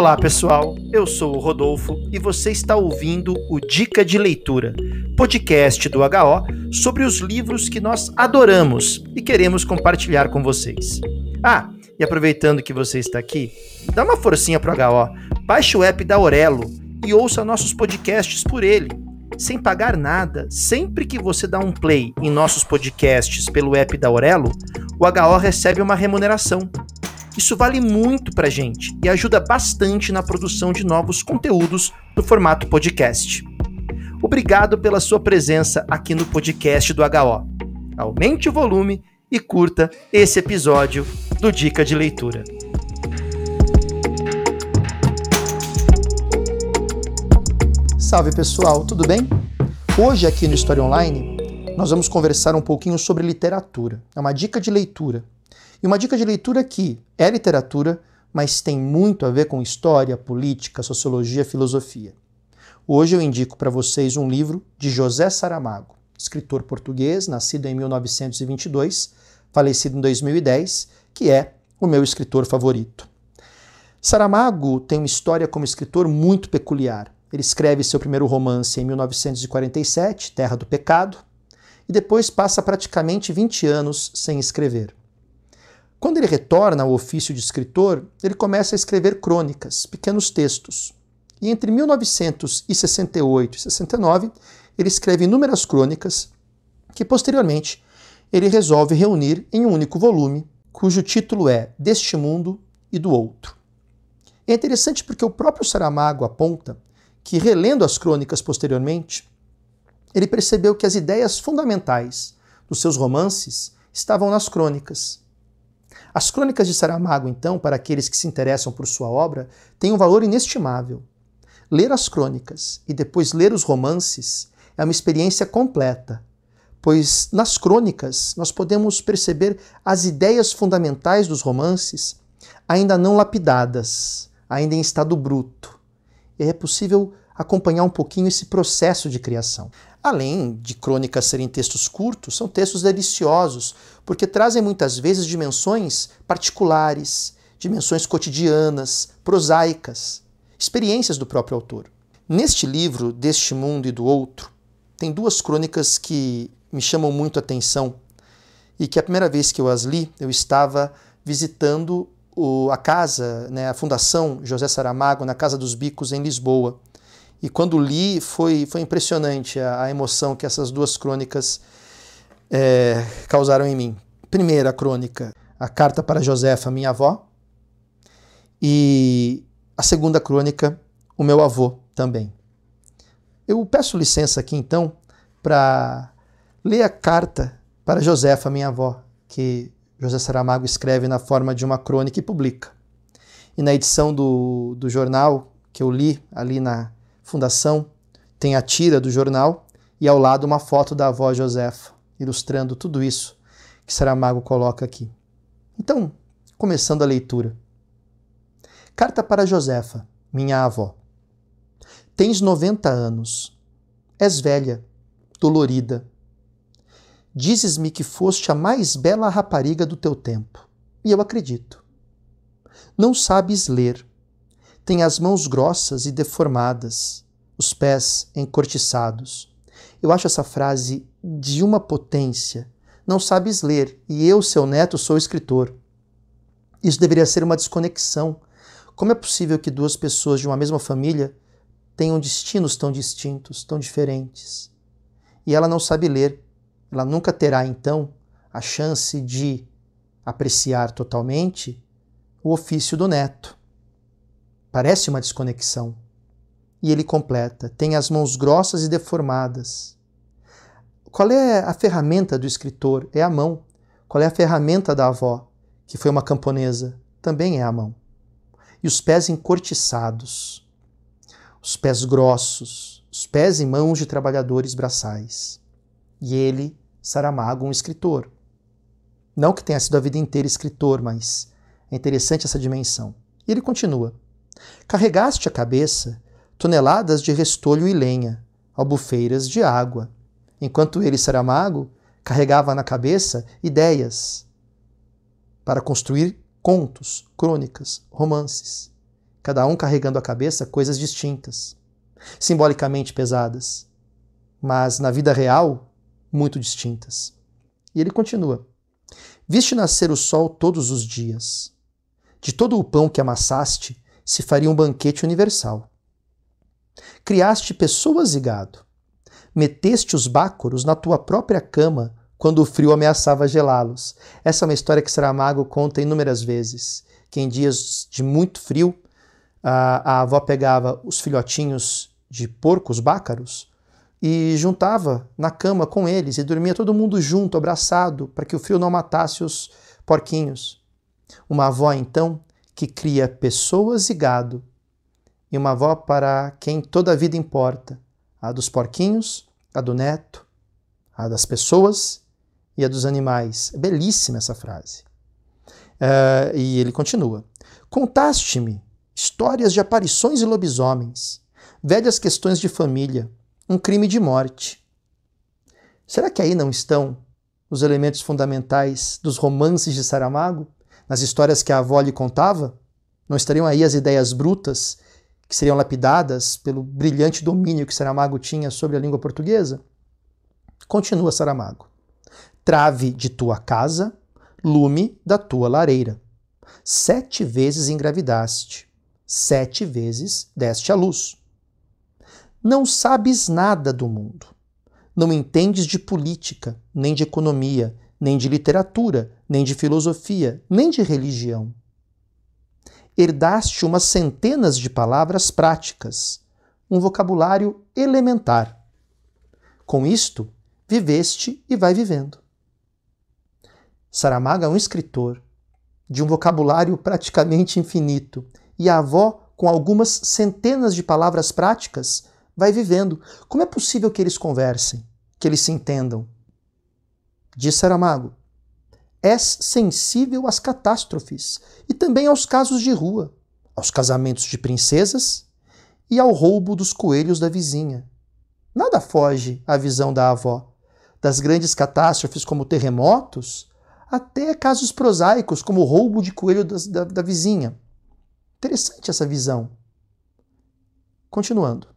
Olá pessoal, eu sou o Rodolfo e você está ouvindo o Dica de Leitura, podcast do HO sobre os livros que nós adoramos e queremos compartilhar com vocês. Ah, e aproveitando que você está aqui, dá uma forcinha pro HO, baixe o app da Aurelo e ouça nossos podcasts por ele, sem pagar nada. Sempre que você dá um play em nossos podcasts pelo app da Aurelo, o HO recebe uma remuneração. Isso vale muito pra gente e ajuda bastante na produção de novos conteúdos no formato podcast. Obrigado pela sua presença aqui no podcast do HO. Aumente o volume e curta esse episódio do Dica de Leitura. Salve pessoal, tudo bem? Hoje aqui no História Online nós vamos conversar um pouquinho sobre literatura. É uma dica de leitura. E uma dica de leitura que é literatura, mas tem muito a ver com história, política, sociologia, filosofia. Hoje eu indico para vocês um livro de José Saramago, escritor português, nascido em 1922, falecido em 2010, que é o meu escritor favorito. Saramago tem uma história como escritor muito peculiar. Ele escreve seu primeiro romance em 1947, Terra do Pecado, e depois passa praticamente 20 anos sem escrever. Quando ele retorna ao ofício de escritor, ele começa a escrever crônicas, pequenos textos. E entre 1968 e 69, ele escreve inúmeras crônicas que posteriormente ele resolve reunir em um único volume, cujo título é Deste Mundo e do Outro. É interessante porque o próprio Saramago aponta que, relendo as crônicas posteriormente, ele percebeu que as ideias fundamentais dos seus romances estavam nas crônicas. As crônicas de Saramago, então, para aqueles que se interessam por sua obra, têm um valor inestimável. Ler as crônicas e depois ler os romances é uma experiência completa, pois nas crônicas nós podemos perceber as ideias fundamentais dos romances ainda não lapidadas, ainda em estado bruto. E é possível acompanhar um pouquinho esse processo de criação. Além de crônicas serem textos curtos, são textos deliciosos, porque trazem muitas vezes dimensões particulares, dimensões cotidianas, prosaicas, experiências do próprio autor. Neste livro, Deste Mundo e do Outro, tem duas crônicas que me chamam muito a atenção e que a primeira vez que eu as li, eu estava visitando o, a casa, né, a Fundação José Saramago, na Casa dos Bicos, em Lisboa. E quando li, foi, foi impressionante a, a emoção que essas duas crônicas é, causaram em mim. Primeira crônica, a carta para Josefa, minha avó. E a segunda crônica, o meu avô também. Eu peço licença aqui então para ler a carta para Josefa, minha avó, que José Saramago escreve na forma de uma crônica e publica. E na edição do, do jornal que eu li ali na fundação, tem a tira do jornal e ao lado uma foto da avó Josefa, ilustrando tudo isso que Saramago coloca aqui. Então, começando a leitura. Carta para Josefa, minha avó. Tens 90 anos. És velha, dolorida. Dizes-me que foste a mais bela rapariga do teu tempo, e eu acredito. Não sabes ler, tem as mãos grossas e deformadas, os pés encortiçados. Eu acho essa frase de uma potência. Não sabes ler, e eu, seu neto, sou escritor. Isso deveria ser uma desconexão. Como é possível que duas pessoas de uma mesma família tenham destinos tão distintos, tão diferentes? E ela não sabe ler. Ela nunca terá, então, a chance de apreciar totalmente o ofício do neto. Parece uma desconexão. E ele completa: tem as mãos grossas e deformadas. Qual é a ferramenta do escritor? É a mão. Qual é a ferramenta da avó, que foi uma camponesa? Também é a mão. E os pés encortiçados, os pés grossos, os pés e mãos de trabalhadores braçais. E ele, Saramago, um escritor. Não que tenha sido a vida inteira escritor, mas é interessante essa dimensão. E ele continua. Carregaste a cabeça toneladas de restolho e lenha, albufeiras de água, enquanto ele, Saramago, carregava na cabeça ideias para construir contos, crônicas, romances. cada um carregando a cabeça coisas distintas, simbolicamente pesadas, mas na vida real, muito distintas. E ele continua: Viste nascer o sol todos os dias. De todo o pão que amassaste, se faria um banquete universal. Criaste pessoas e gado. Meteste os bácoros na tua própria cama quando o frio ameaçava gelá-los. Essa é uma história que Saramago conta inúmeras vezes, que em dias de muito frio, a, avó pegava os filhotinhos de porcos bácaros e juntava na cama com eles e dormia todo mundo junto, abraçado, para que o frio não matasse os porquinhos. Uma avó, então, que cria pessoas e gado, e uma avó para quem toda a vida importa, a dos porquinhos, a do neto, a das pessoas e a dos animais. É belíssima essa frase. Uh, e ele continua: Contaste-me histórias de aparições e lobisomens, velhas questões de família, um crime de morte. Será que aí não estão os elementos fundamentais dos romances de Saramago, nas histórias que a avó lhe contava? Não estariam aí as ideias brutas que seriam lapidadas pelo brilhante domínio que Saramago tinha sobre a língua portuguesa? Continua Saramago. Trave de tua casa, lume da tua lareira. Sete vezes engravidaste, sete vezes deste à luz. Não sabes nada do mundo. Não entendes de política, nem de economia, nem de literatura, nem de filosofia, nem de religião. Herdaste umas centenas de palavras práticas, um vocabulário elementar. Com isto, viveste e vai vivendo. Saramago é um escritor de um vocabulário praticamente infinito, e a avó, com algumas centenas de palavras práticas, vai vivendo. Como é possível que eles conversem, que eles se entendam? Diz Saramago: És sensível às catástrofes e também aos casos de rua, aos casamentos de princesas e ao roubo dos coelhos da vizinha. Nada foge à visão da avó. Das grandes catástrofes como terremotos, até casos prosaicos como o roubo de coelho da, da, da vizinha. Interessante essa visão. Continuando.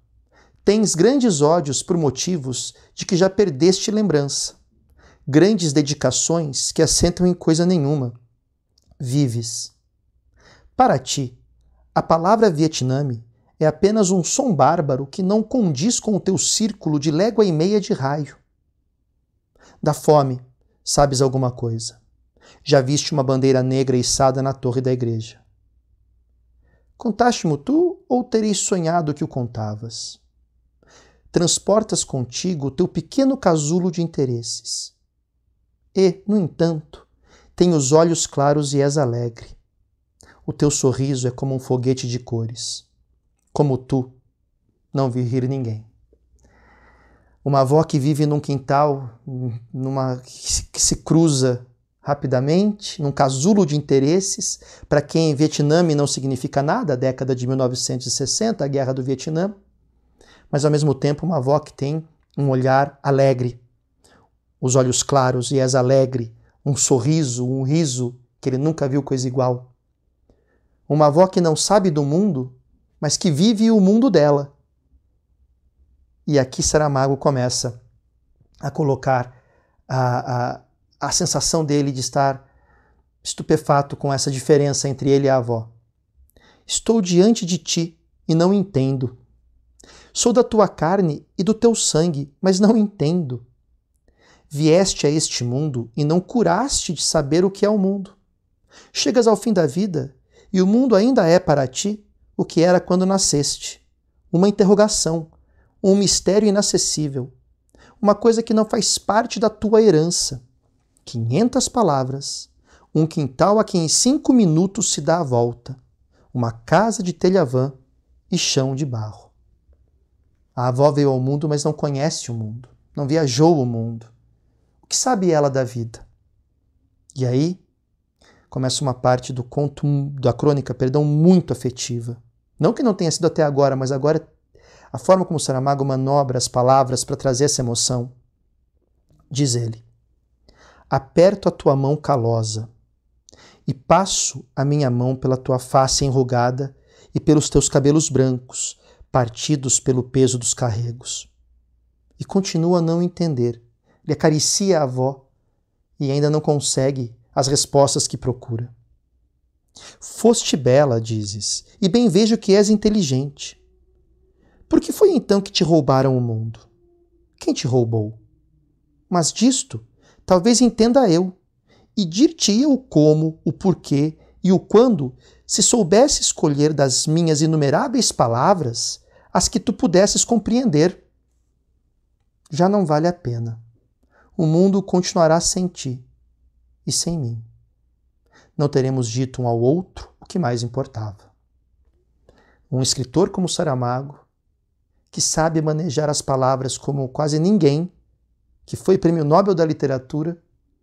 Tens grandes ódios por motivos de que já perdeste lembrança, grandes dedicações que assentam em coisa nenhuma. Vives. Para ti, a palavra Vietname é apenas um som bárbaro que não condiz com o teu círculo de légua e meia de raio. Da fome, sabes alguma coisa. Já viste uma bandeira negra içada na torre da igreja. Contaste-mo tu ou tereis sonhado que o contavas? transportas contigo o teu pequeno casulo de interesses. E, no entanto, tem os olhos claros e és alegre. O teu sorriso é como um foguete de cores. Como tu, não vi rir ninguém. Uma avó que vive num quintal, numa que se cruza rapidamente, num casulo de interesses, para quem Vietnã não significa nada, a década de 1960, a guerra do Vietnã, mas ao mesmo tempo uma avó que tem um olhar alegre, os olhos claros e és alegre, um sorriso, um riso que ele nunca viu coisa igual. Uma avó que não sabe do mundo, mas que vive o mundo dela. E aqui Saramago começa a colocar a, a, a sensação dele de estar estupefato com essa diferença entre ele e a avó. Estou diante de ti e não entendo. Sou da tua carne e do teu sangue, mas não entendo. Vieste a este mundo e não curaste de saber o que é o mundo. Chegas ao fim da vida e o mundo ainda é para ti o que era quando nasceste. Uma interrogação, um mistério inacessível, uma coisa que não faz parte da tua herança. Quinhentas palavras, um quintal a que em cinco minutos se dá a volta, uma casa de telhavã e chão de barro. A avó veio ao mundo, mas não conhece o mundo, não viajou o mundo. Que sabe ela da vida? E aí começa uma parte do conto, da crônica, perdão, muito afetiva. Não que não tenha sido até agora, mas agora a forma como Saramago manobra as palavras para trazer essa emoção. Diz ele: Aperto a tua mão calosa e passo a minha mão pela tua face enrugada e pelos teus cabelos brancos, partidos pelo peso dos carregos. E continua a não entender. Ele acaricia a avó e ainda não consegue as respostas que procura. Foste bela, dizes, e bem vejo que és inteligente. Por que foi então que te roubaram o mundo? Quem te roubou? Mas disto, talvez entenda eu, e dir-te-ia o como, o porquê e o quando, se soubesse escolher das minhas inumeráveis palavras as que tu pudesses compreender. Já não vale a pena. O mundo continuará sem ti e sem mim. Não teremos dito um ao outro o que mais importava. Um escritor como Saramago, que sabe manejar as palavras como quase ninguém, que foi prêmio Nobel da Literatura,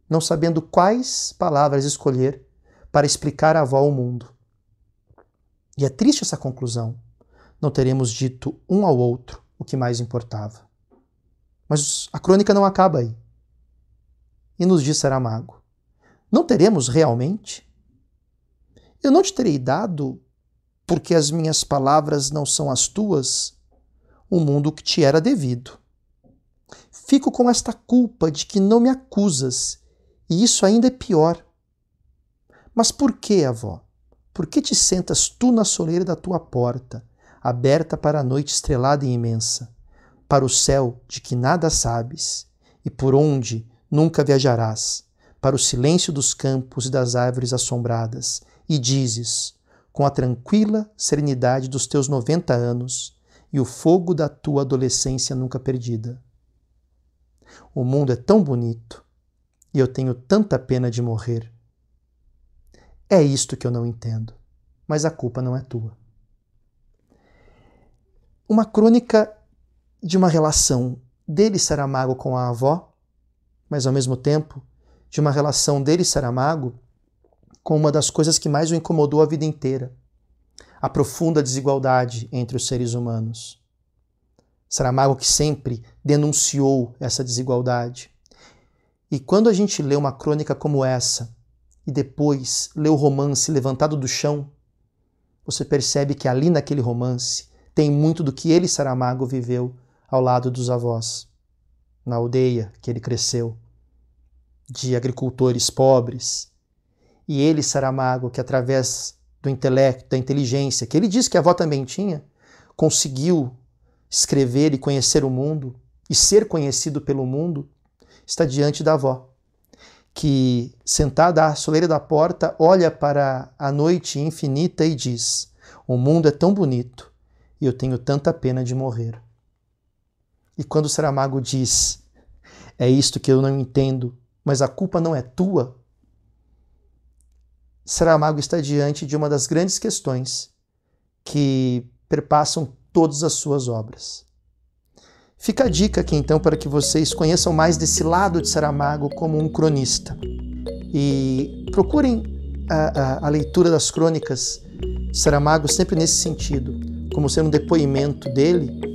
não sabendo quais palavras escolher para explicar a avó ao mundo. E é triste essa conclusão. Não teremos dito um ao outro o que mais importava. Mas a crônica não acaba aí. E nos diz Saramago: Não teremos realmente? Eu não te terei dado, porque as minhas palavras não são as tuas, o mundo que te era devido. Fico com esta culpa de que não me acusas, e isso ainda é pior. Mas por que, avó? Por que te sentas tu na soleira da tua porta, aberta para a noite estrelada e imensa, para o céu de que nada sabes, e por onde nunca viajarás, para o silêncio dos campos e das árvores assombradas, e dizes, com a tranquila serenidade dos teus noventa anos e o fogo da tua adolescência nunca perdida: O mundo é tão bonito e eu tenho tanta pena de morrer. É isto que eu não entendo, mas a culpa não é tua. Uma crônica de uma relação. Dele, Saramago, com a avó, mas ao mesmo tempo de uma relação dele, Saramago, com uma das coisas que mais o incomodou a vida inteira: a profunda desigualdade entre os seres humanos. Saramago que sempre denunciou essa desigualdade. E quando a gente lê uma crônica como essa, e depois lê o romance Levantado do Chão, você percebe que ali naquele romance tem muito do que ele, Saramago, viveu ao lado dos avós, na aldeia que ele cresceu, de agricultores pobres. E ele, Saramago, que através do intelecto, da inteligência, que ele diz que a avó também tinha, conseguiu escrever e conhecer o mundo e ser conhecido pelo mundo, está diante da avó que, sentada à soleira da porta, olha para a noite infinita e diz: O mundo é tão bonito e eu tenho tanta pena de morrer. E quando Saramago diz: É isto que eu não entendo, mas a culpa não é tua, Saramago está diante de uma das grandes questões que perpassam todas as suas obras. Fica a dica aqui então para que vocês conheçam mais desse lado de Saramago como um cronista. E procurem a, a, a leitura das crônicas de Saramago sempre nesse sentido, como sendo um depoimento dele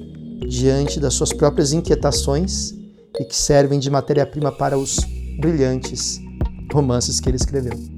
diante das suas próprias inquietações e que servem de matéria-prima para os brilhantes romances que ele escreveu.